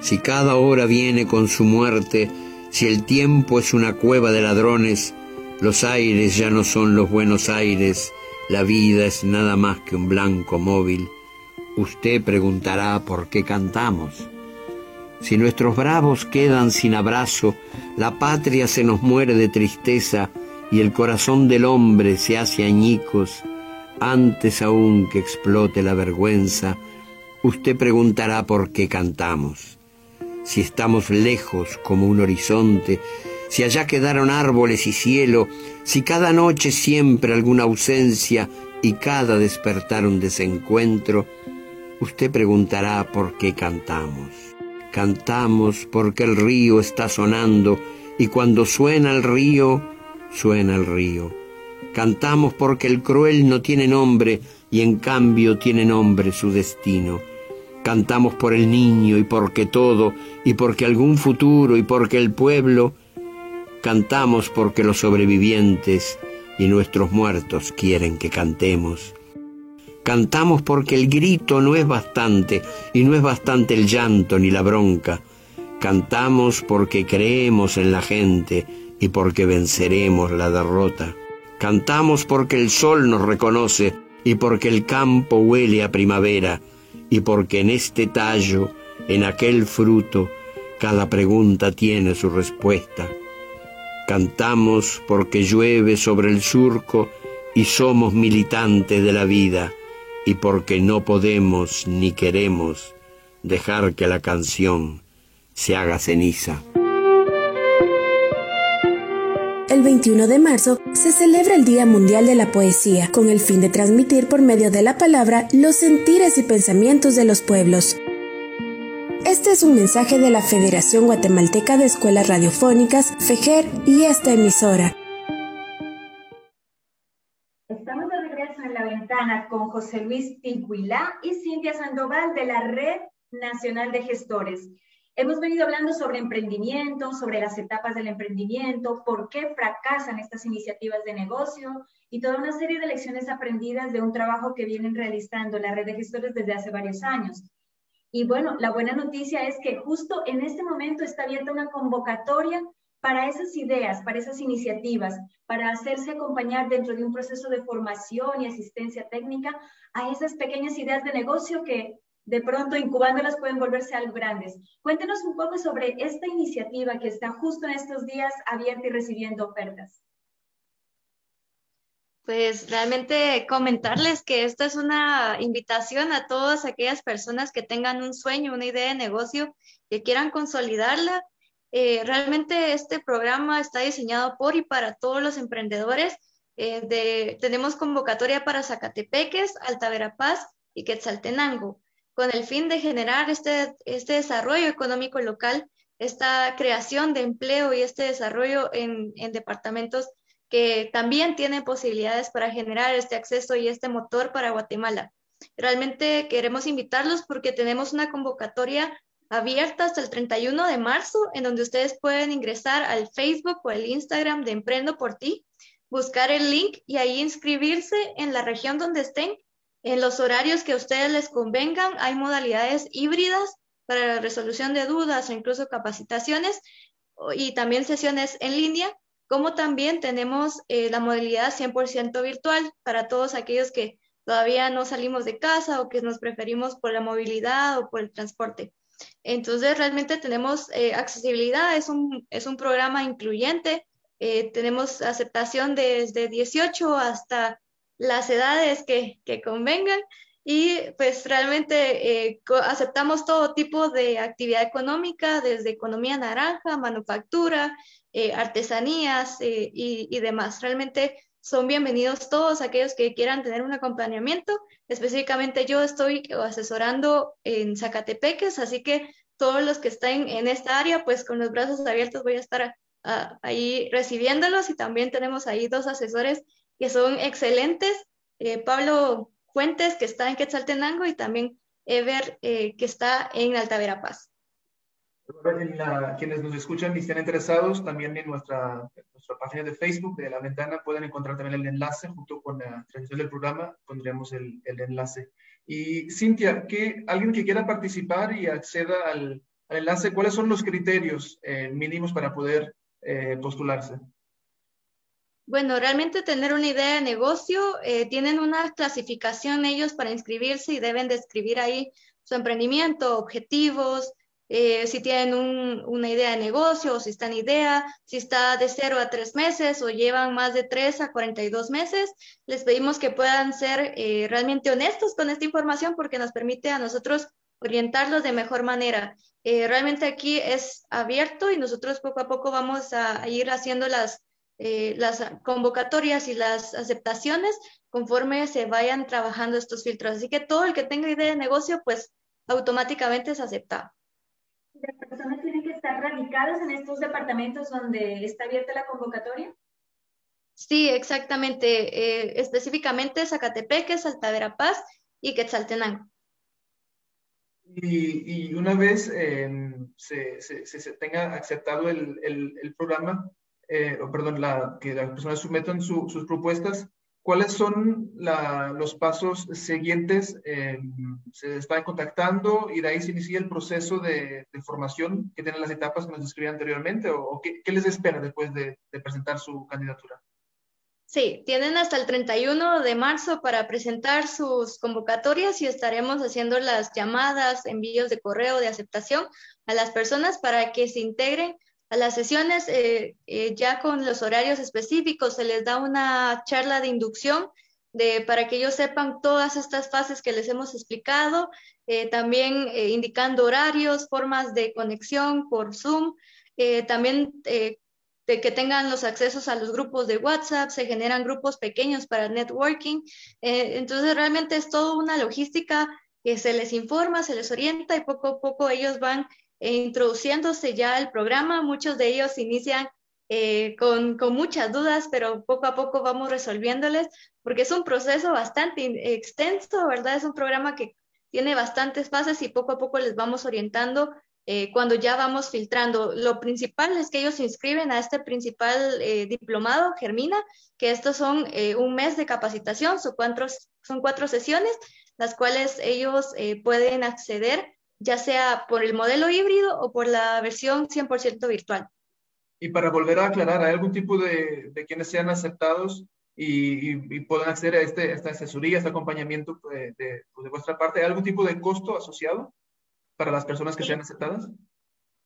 Si cada hora viene con su muerte, si el tiempo es una cueva de ladrones, los aires ya no son los buenos aires, la vida es nada más que un blanco móvil Usted preguntará por qué cantamos. Si nuestros bravos quedan sin abrazo, la patria se nos muere de tristeza y el corazón del hombre se hace añicos, antes aún que explote la vergüenza, usted preguntará por qué cantamos. Si estamos lejos como un horizonte, si allá quedaron árboles y cielo, si cada noche siempre alguna ausencia y cada despertar un desencuentro, Usted preguntará por qué cantamos. Cantamos porque el río está sonando y cuando suena el río, suena el río. Cantamos porque el cruel no tiene nombre y en cambio tiene nombre su destino. Cantamos por el niño y porque todo, y porque algún futuro y porque el pueblo. Cantamos porque los sobrevivientes y nuestros muertos quieren que cantemos. Cantamos porque el grito no es bastante y no es bastante el llanto ni la bronca. Cantamos porque creemos en la gente y porque venceremos la derrota. Cantamos porque el sol nos reconoce y porque el campo huele a primavera y porque en este tallo, en aquel fruto, cada pregunta tiene su respuesta. Cantamos porque llueve sobre el surco y somos militantes de la vida y porque no podemos ni queremos dejar que la canción se haga ceniza. El 21 de marzo se celebra el Día Mundial de la Poesía, con el fin de transmitir por medio de la palabra los sentires y pensamientos de los pueblos. Este es un mensaje de la Federación Guatemalteca de Escuelas Radiofónicas, FEGER y esta emisora. Con José Luis Tiguilá y Cintia Sandoval de la Red Nacional de Gestores. Hemos venido hablando sobre emprendimiento, sobre las etapas del emprendimiento, por qué fracasan estas iniciativas de negocio y toda una serie de lecciones aprendidas de un trabajo que vienen realizando la red de gestores desde hace varios años. Y bueno, la buena noticia es que justo en este momento está abierta una convocatoria para esas ideas, para esas iniciativas, para hacerse acompañar dentro de un proceso de formación y asistencia técnica a esas pequeñas ideas de negocio que de pronto incubándolas pueden volverse algo grandes. Cuéntenos un poco sobre esta iniciativa que está justo en estos días abierta y recibiendo ofertas. Pues realmente comentarles que esta es una invitación a todas aquellas personas que tengan un sueño, una idea de negocio, que quieran consolidarla eh, realmente este programa está diseñado por y para todos los emprendedores. Eh, tenemos convocatoria para Zacatepeques, Alta Verapaz y Quetzaltenango, con el fin de generar este, este desarrollo económico local, esta creación de empleo y este desarrollo en, en departamentos que también tienen posibilidades para generar este acceso y este motor para Guatemala. Realmente queremos invitarlos porque tenemos una convocatoria abierta hasta el 31 de marzo, en donde ustedes pueden ingresar al Facebook o el Instagram de Emprendo por ti, buscar el link y ahí inscribirse en la región donde estén, en los horarios que a ustedes les convengan. Hay modalidades híbridas para la resolución de dudas o incluso capacitaciones y también sesiones en línea, como también tenemos eh, la modalidad 100% virtual para todos aquellos que todavía no salimos de casa o que nos preferimos por la movilidad o por el transporte. Entonces, realmente tenemos eh, accesibilidad, es un, es un programa incluyente, eh, tenemos aceptación desde 18 hasta las edades que, que convengan y pues realmente eh, aceptamos todo tipo de actividad económica, desde economía naranja, manufactura, artesanías y, y demás. Realmente son bienvenidos todos aquellos que quieran tener un acompañamiento. Específicamente yo estoy asesorando en Zacatepeques, así que todos los que estén en esta área, pues con los brazos abiertos voy a estar ahí recibiéndolos y también tenemos ahí dos asesores que son excelentes. Eh, Pablo Fuentes, que está en Quetzaltenango, y también Ever, eh, que está en Alta Verapaz quienes nos escuchan y estén interesados, también en nuestra, nuestra página de Facebook de La Ventana pueden encontrar también el enlace junto con la transmisión del programa, pondremos el, el enlace. Y Cintia, ¿qué, alguien que quiera participar y acceda al, al enlace, ¿cuáles son los criterios eh, mínimos para poder eh, postularse? Bueno, realmente tener una idea de negocio, eh, tienen una clasificación ellos para inscribirse y deben describir ahí su emprendimiento, objetivos, eh, si tienen una idea de negocio o si está en idea, si está de 0 a 3 meses o llevan más de 3 a 42 meses, les pedimos que puedan ser eh, realmente honestos con esta información porque nos permite a nosotros orientarlos de mejor manera. Eh, realmente aquí es abierto y nosotros poco a poco vamos a, ir haciendo las, las convocatorias y las aceptaciones conforme se vayan trabajando estos filtros. Así que todo el que tenga idea de negocio, pues automáticamente es aceptado las personas tienen que estar radicadas en estos departamentos donde está abierta la convocatoria? Sí, exactamente. Eh, específicamente Zacatepeque, Salta Verapaz y Quetzaltenango. Y, y una vez em, se, se, tenga aceptado el, el, programa, eh, o perdón, la, que las personas sometan sus propuestas, ¿Cuáles son los pasos siguientes? Eh, ¿Se están contactando y de ahí se inicia el proceso de, formación que tienen las etapas que nos describí anteriormente? ¿O, qué, les espera después de, presentar su candidatura? Sí, tienen hasta el 31 de marzo para presentar sus convocatorias y estaremos haciendo las llamadas, envíos de correo de aceptación a las personas para que se integren a las sesiones, eh, eh, ya con los horarios específicos, se les da una charla de inducción de, para que ellos sepan todas estas fases que les hemos explicado, eh, también indicando horarios, formas de conexión por Zoom, también de que tengan los accesos a los grupos de WhatsApp, se generan grupos pequeños para networking. entonces, realmente es toda una logística que se les informa, se les orienta y poco a poco ellos van e introduciéndose ya el programa. Muchos de ellos inician eh, con, con, muchas dudas, pero poco a poco vamos resolviéndoles, porque es un proceso bastante extenso, ¿verdad? Es un programa que tiene bastantes fases y poco a poco les vamos orientando eh, cuando ya vamos filtrando. Lo principal es que ellos se inscriben a este principal eh, diplomado, Germina, que estos son un mes de capacitación, son cuatro, son cuatro sesiones, las cuales ellos pueden acceder ya sea por el modelo híbrido o por la versión 100% virtual. Y para volver a aclarar, ¿hay algún tipo de, de quienes sean aceptados y, y, puedan acceder a, este, esta asesoría, este acompañamiento de, de, pues, de, vuestra parte? ¿Hay algún tipo de costo asociado para las personas que sean aceptadas?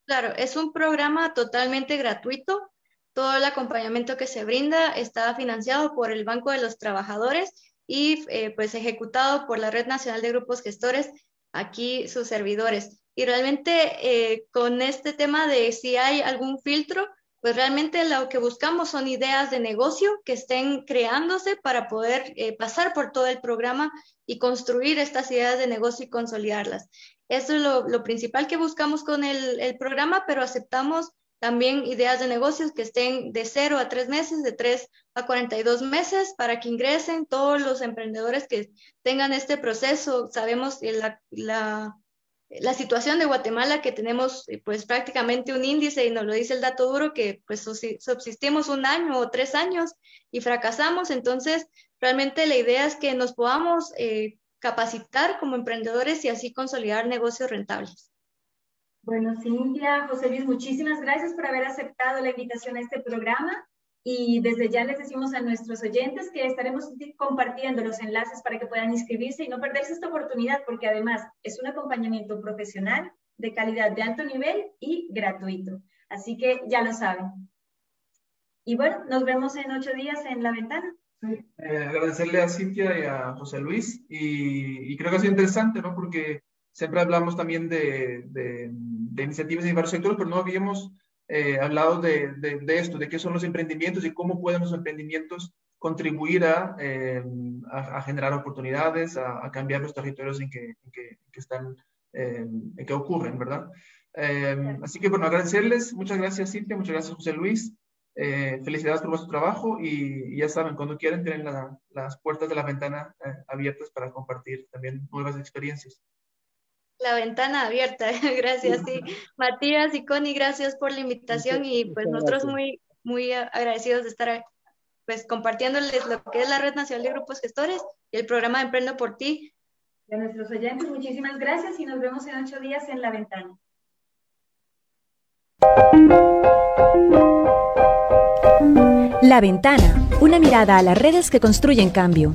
Claro, es un programa totalmente gratuito. Todo el acompañamiento que se brinda está financiado por el Banco de los Trabajadores y eh, pues ejecutado por la Red Nacional de Grupos Gestores aquí sus servidores. Y realmente eh, con este tema de si hay algún filtro, pues realmente lo que buscamos son ideas de negocio que estén creándose para poder eh, pasar por todo el programa y construir estas ideas de negocio y consolidarlas. Eso es lo, principal que buscamos con el, el, programa, pero aceptamos también ideas de negocios que estén de 0 a 3 meses, de 3 a 42 meses, para que ingresen todos los emprendedores que tengan este proceso. Sabemos la la situación de Guatemala, que tenemos eh, pues prácticamente un índice, y nos lo dice el dato duro, que pues subsistimos un año o tres años y fracasamos. Entonces, realmente la idea es que nos podamos eh, capacitar como emprendedores y así consolidar negocios rentables. Bueno, Cintia, José Luis, muchísimas gracias por haber aceptado la invitación a este programa. Y desde ya les decimos a nuestros oyentes que estaremos compartiendo los enlaces para que puedan inscribirse y no perderse esta oportunidad, porque además es un acompañamiento profesional de calidad de alto nivel y gratuito. Así que ya lo saben. Y bueno, nos vemos en ocho días en la ventana. Sí, eh, agradecerle a Cintia y a José Luis y, creo que ha sido interesante, ¿no? Porque siempre hablamos también de, de, de iniciativas en varios sectores, pero no habíamos eh, hablado de, de, esto, de qué son los emprendimientos y cómo pueden los emprendimientos contribuir a, eh, a, generar oportunidades, a, cambiar los territorios en que, en que, están, eh, en que ocurren, ¿verdad? Eh, así que, bueno, agradecerles. Muchas gracias, Cintia. Muchas gracias, José Luis. felicidades por vuestro trabajo y, ya saben, cuando quieran, tienen las puertas de la ventana abiertas para compartir también nuevas experiencias la ventana abierta. *laughs* gracias, sí. Matías y Connie, gracias por la invitación y pues nosotros muy, muy agradecidos de estar pues compartiéndoles lo que es la Red Nacional de Grupos Gestores y el programa Emprendo por Ti. a nuestros oyentes, muchísimas gracias y nos vemos en ocho días en la ventana. La ventana, una mirada a las redes que construyen cambio.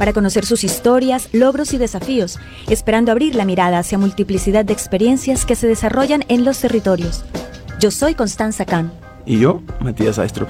para conocer sus historias, logros y desafíos, esperando abrir la mirada hacia multiplicidad de experiencias que se desarrollan en los territorios. Yo soy Constanza Khan. Y yo, Matías Aistrup.